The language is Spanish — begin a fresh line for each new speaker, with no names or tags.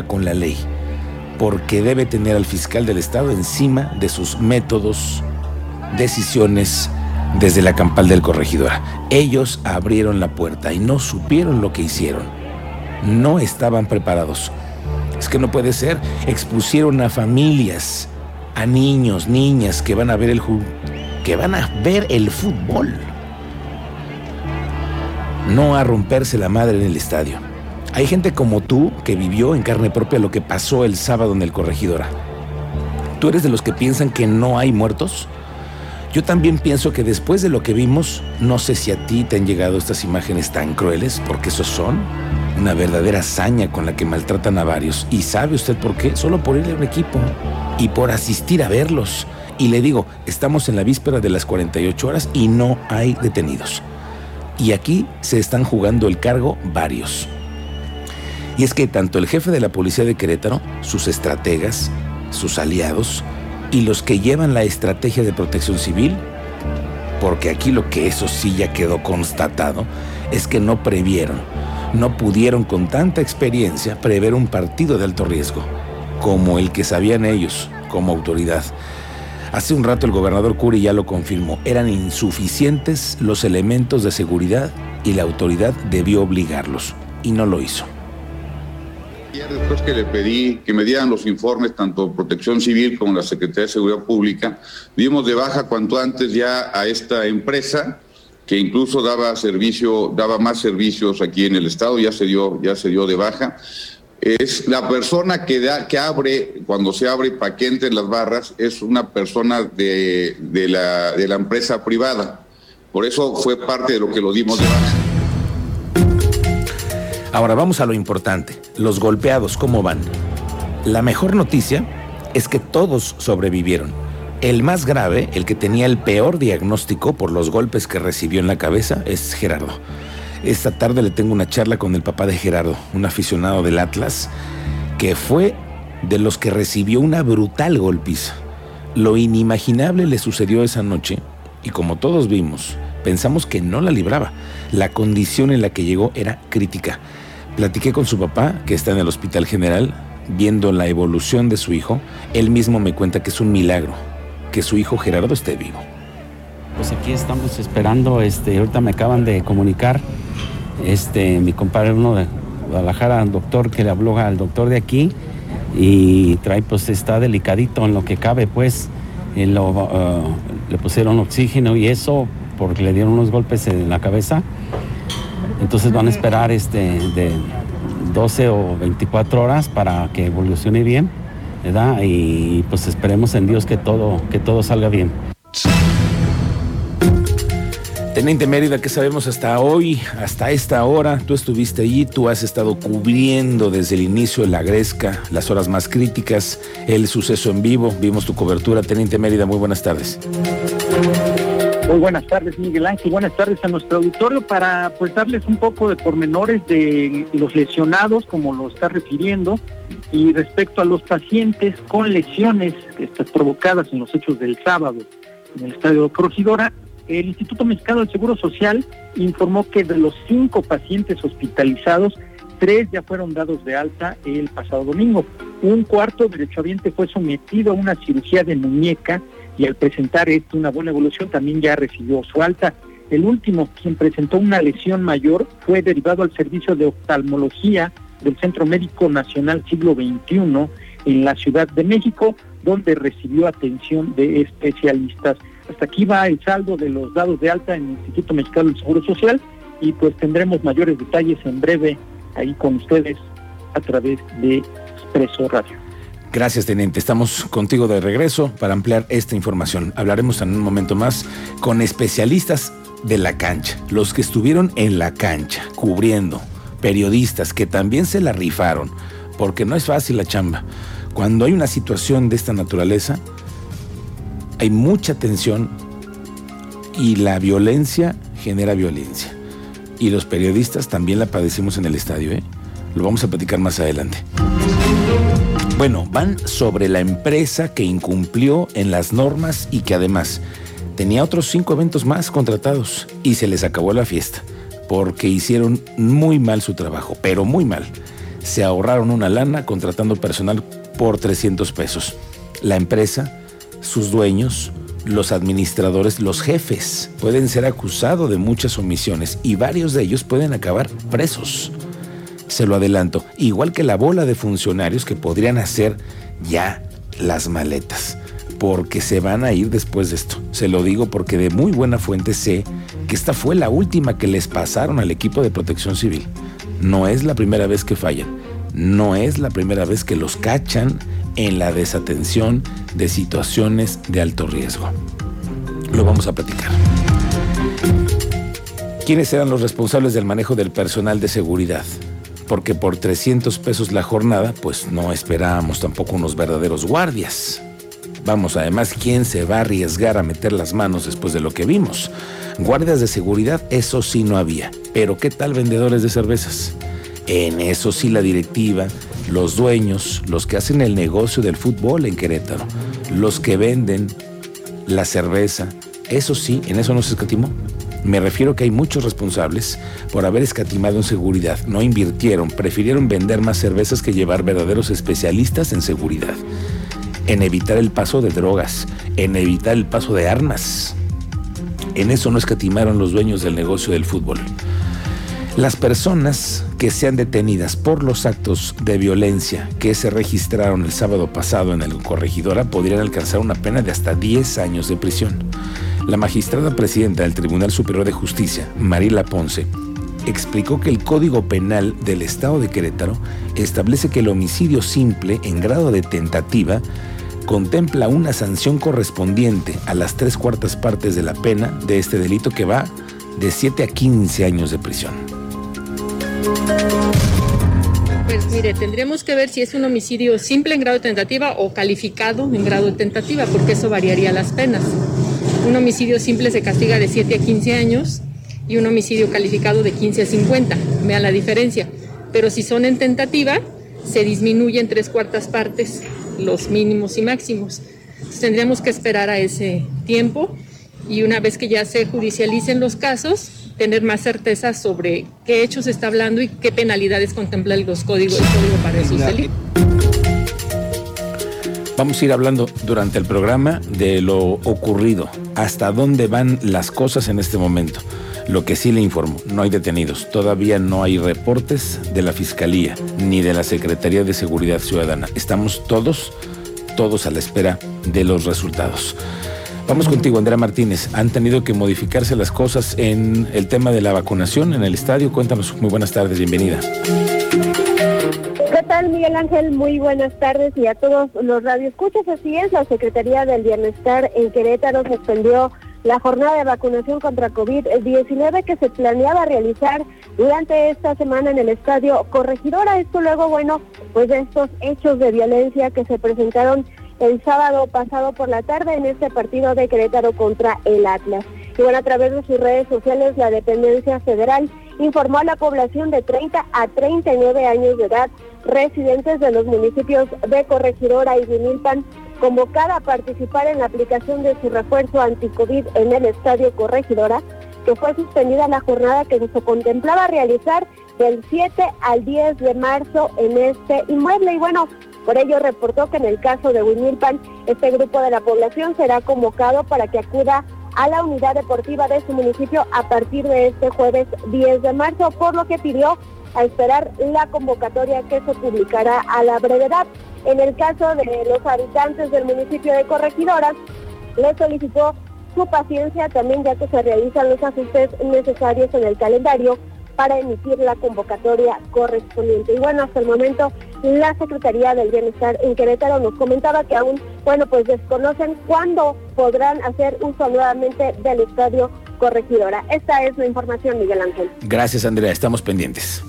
con la ley, porque debe tener al fiscal del Estado encima de sus métodos, decisiones desde la campal del corregidora. Ellos abrieron la puerta y no supieron lo que hicieron. No estaban preparados. Es que no puede ser. Expusieron a familias, a niños, niñas que van a ver el que van a ver el fútbol. No a romperse la madre en el estadio. Hay gente como tú que vivió en carne propia lo que pasó el sábado en el corregidora. ¿Tú eres de los que piensan que no hay muertos? Yo también pienso que después de lo que vimos, no sé si a ti te han llegado estas imágenes tan crueles, porque esos son una verdadera hazaña con la que maltratan a varios. ¿Y sabe usted por qué? Solo por ir a un equipo y por asistir a verlos. Y le digo, estamos en la víspera de las 48 horas y no hay detenidos. Y aquí se están jugando el cargo varios. Y es que tanto el jefe de la policía de Querétaro, sus estrategas, sus aliados y los que llevan la estrategia de protección civil, porque aquí lo que eso sí ya quedó constatado, es que no previeron, no pudieron con tanta experiencia prever un partido de alto riesgo, como el que sabían ellos como autoridad. Hace un rato el gobernador Curi ya lo confirmó, eran insuficientes los elementos de seguridad y la autoridad debió obligarlos, y no lo hizo.
Después que le pedí que me dieran los informes, tanto Protección Civil como la Secretaría de Seguridad Pública, dimos de baja cuanto antes ya a esta empresa que incluso daba servicio, daba más servicios aquí en el estado, ya se dio, ya se dio de baja. Es la persona que, da, que abre, cuando se abre para que entren las barras, es una persona de, de, la, de la empresa privada. Por eso fue parte de lo que lo dimos de baja.
Ahora vamos a lo importante, los golpeados, ¿cómo van? La mejor noticia es que todos sobrevivieron. El más grave, el que tenía el peor diagnóstico por los golpes que recibió en la cabeza, es Gerardo. Esta tarde le tengo una charla con el papá de Gerardo, un aficionado del Atlas, que fue de los que recibió una brutal golpiza. Lo inimaginable le sucedió esa noche y como todos vimos, pensamos que no la libraba. La condición en la que llegó era crítica. Platiqué con su papá, que está en el Hospital General, viendo la evolución de su hijo. Él mismo me cuenta que es un milagro que su hijo Gerardo esté vivo.
Pues aquí estamos esperando, este, ahorita me acaban de comunicar, este, mi compadre uno de Guadalajara, doctor que le habló al doctor de aquí y trae, pues está delicadito en lo que cabe, pues, uh, le pusieron oxígeno y eso porque le dieron unos golpes en la cabeza entonces van a esperar este, de 12 o 24 horas para que evolucione bien, ¿verdad? Y pues esperemos en Dios que todo, que todo salga bien.
Teniente Mérida, ¿qué sabemos hasta hoy, hasta esta hora? Tú estuviste allí, tú has estado cubriendo desde el inicio de la Gresca, las horas más críticas, el suceso en vivo, vimos tu cobertura. Teniente Mérida, muy buenas tardes.
Muy buenas tardes, Miguel Ángel. Buenas tardes a nuestro auditorio para pues darles un poco de pormenores de los lesionados, como lo está refiriendo, y respecto a los pacientes con lesiones provocadas en los hechos del sábado en el estadio Corregidora, el Instituto Mexicano del Seguro Social informó que de los cinco pacientes hospitalizados, tres ya fueron dados de alta el pasado domingo. Un cuarto derechohabiente fue sometido a una cirugía de muñeca y al presentar esto una buena evolución también ya recibió su alta. El último, quien presentó una lesión mayor, fue derivado al servicio de oftalmología del Centro Médico Nacional Siglo XXI en la Ciudad de México, donde recibió atención de especialistas. Hasta aquí va el saldo de los dados de alta en el Instituto Mexicano del Seguro Social y pues tendremos mayores detalles en breve ahí con ustedes a través de Expreso Radio.
Gracias, teniente. Estamos contigo de regreso para ampliar esta información. Hablaremos en un momento más con especialistas de la cancha, los que estuvieron en la cancha, cubriendo, periodistas que también se la rifaron, porque no es fácil la chamba. Cuando hay una situación de esta naturaleza, hay mucha tensión y la violencia genera violencia. Y los periodistas también la padecimos en el estadio, ¿eh? Lo vamos a platicar más adelante. Bueno, van sobre la empresa que incumplió en las normas y que además tenía otros cinco eventos más contratados y se les acabó la fiesta porque hicieron muy mal su trabajo, pero muy mal. se ahorraron una lana contratando personal por 300 pesos. La empresa, sus dueños, los administradores, los jefes pueden ser acusados de muchas omisiones y varios de ellos pueden acabar presos. Se lo adelanto, igual que la bola de funcionarios que podrían hacer ya las maletas, porque se van a ir después de esto. Se lo digo porque de muy buena fuente sé que esta fue la última que les pasaron al equipo de protección civil. No es la primera vez que fallan, no es la primera vez que los cachan en la desatención de situaciones de alto riesgo. Lo vamos a platicar. ¿Quiénes eran los responsables del manejo del personal de seguridad? Porque por 300 pesos la jornada, pues no esperábamos tampoco unos verdaderos guardias. Vamos, además, ¿quién se va a arriesgar a meter las manos después de lo que vimos? Guardias de seguridad, eso sí no había. Pero ¿qué tal vendedores de cervezas? En eso sí la directiva los dueños, los que hacen el negocio del fútbol en Querétaro, los que venden la cerveza, eso sí, en eso no se escatimó. Me refiero que hay muchos responsables por haber escatimado en seguridad. No invirtieron, prefirieron vender más cervezas que llevar verdaderos especialistas en seguridad. En evitar el paso de drogas, en evitar el paso de armas. En eso no escatimaron los dueños del negocio del fútbol. Las personas que sean detenidas por los actos de violencia que se registraron el sábado pasado en el Corregidora podrían alcanzar una pena de hasta 10 años de prisión. La magistrada presidenta del Tribunal Superior de Justicia, Marila Ponce, explicó que el Código Penal del Estado de Querétaro establece que el homicidio simple en grado de tentativa contempla una sanción correspondiente a las tres cuartas partes de la pena de este delito que va de 7 a 15 años de prisión.
Pues mire, tendríamos que ver si es un homicidio simple en grado de tentativa o calificado en grado de tentativa, porque eso variaría las penas. Un homicidio simple se castiga de 7 a 15 años y un homicidio calificado de 15 a 50. Vean la diferencia. Pero si son en tentativa, se disminuyen tres cuartas partes los mínimos y máximos. tendríamos que esperar a ese tiempo y una vez que ya se judicialicen los casos, tener más certeza sobre qué hechos está hablando y qué penalidades contempla los códigos, el código para esos delitos.
Vamos a ir hablando durante el programa de lo ocurrido, hasta dónde van las cosas en este momento. Lo que sí le informo, no hay detenidos, todavía no hay reportes de la Fiscalía ni de la Secretaría de Seguridad Ciudadana. Estamos todos, todos a la espera de los resultados. Vamos contigo, Andrea Martínez. ¿Han tenido que modificarse las cosas en el tema de la vacunación en el estadio? Cuéntanos. Muy buenas tardes, bienvenida.
¿Qué tal, Miguel Ángel? Muy buenas tardes y a todos los radioescuchas. Así es, la Secretaría del Bienestar en Querétaro suspendió la jornada de vacunación contra COVID-19 que se planeaba realizar durante esta semana en el estadio Corregidora. Esto luego, bueno, pues de estos hechos de violencia que se presentaron el sábado pasado por la tarde en este partido de Querétaro contra el Atlas. Y bueno, a través de sus redes sociales, la dependencia federal informó a la población de 30 a 39 años de edad residentes de los municipios de Corregidora y Vinilpan convocada a participar en la aplicación de su refuerzo anti-COVID en el Estadio Corregidora, que fue suspendida la jornada que se contemplaba realizar del 7 al 10 de marzo en este inmueble. Y bueno, por ello reportó que en el caso de Winilpan, este grupo de la población será convocado para que acuda a la unidad deportiva de su municipio a partir de este jueves 10 de marzo, por lo que pidió a esperar la convocatoria que se publicará a la brevedad. En el caso de los habitantes del municipio de Corregidora, le solicitó su paciencia también ya que se realizan los ajustes necesarios en el calendario para emitir la convocatoria correspondiente. Y bueno, hasta el momento la Secretaría del Bienestar en Querétaro nos comentaba que aún, bueno, pues desconocen cuándo podrán hacer uso nuevamente del estadio corregidora. Esta es la información, Miguel Ángel.
Gracias, Andrea. Estamos pendientes.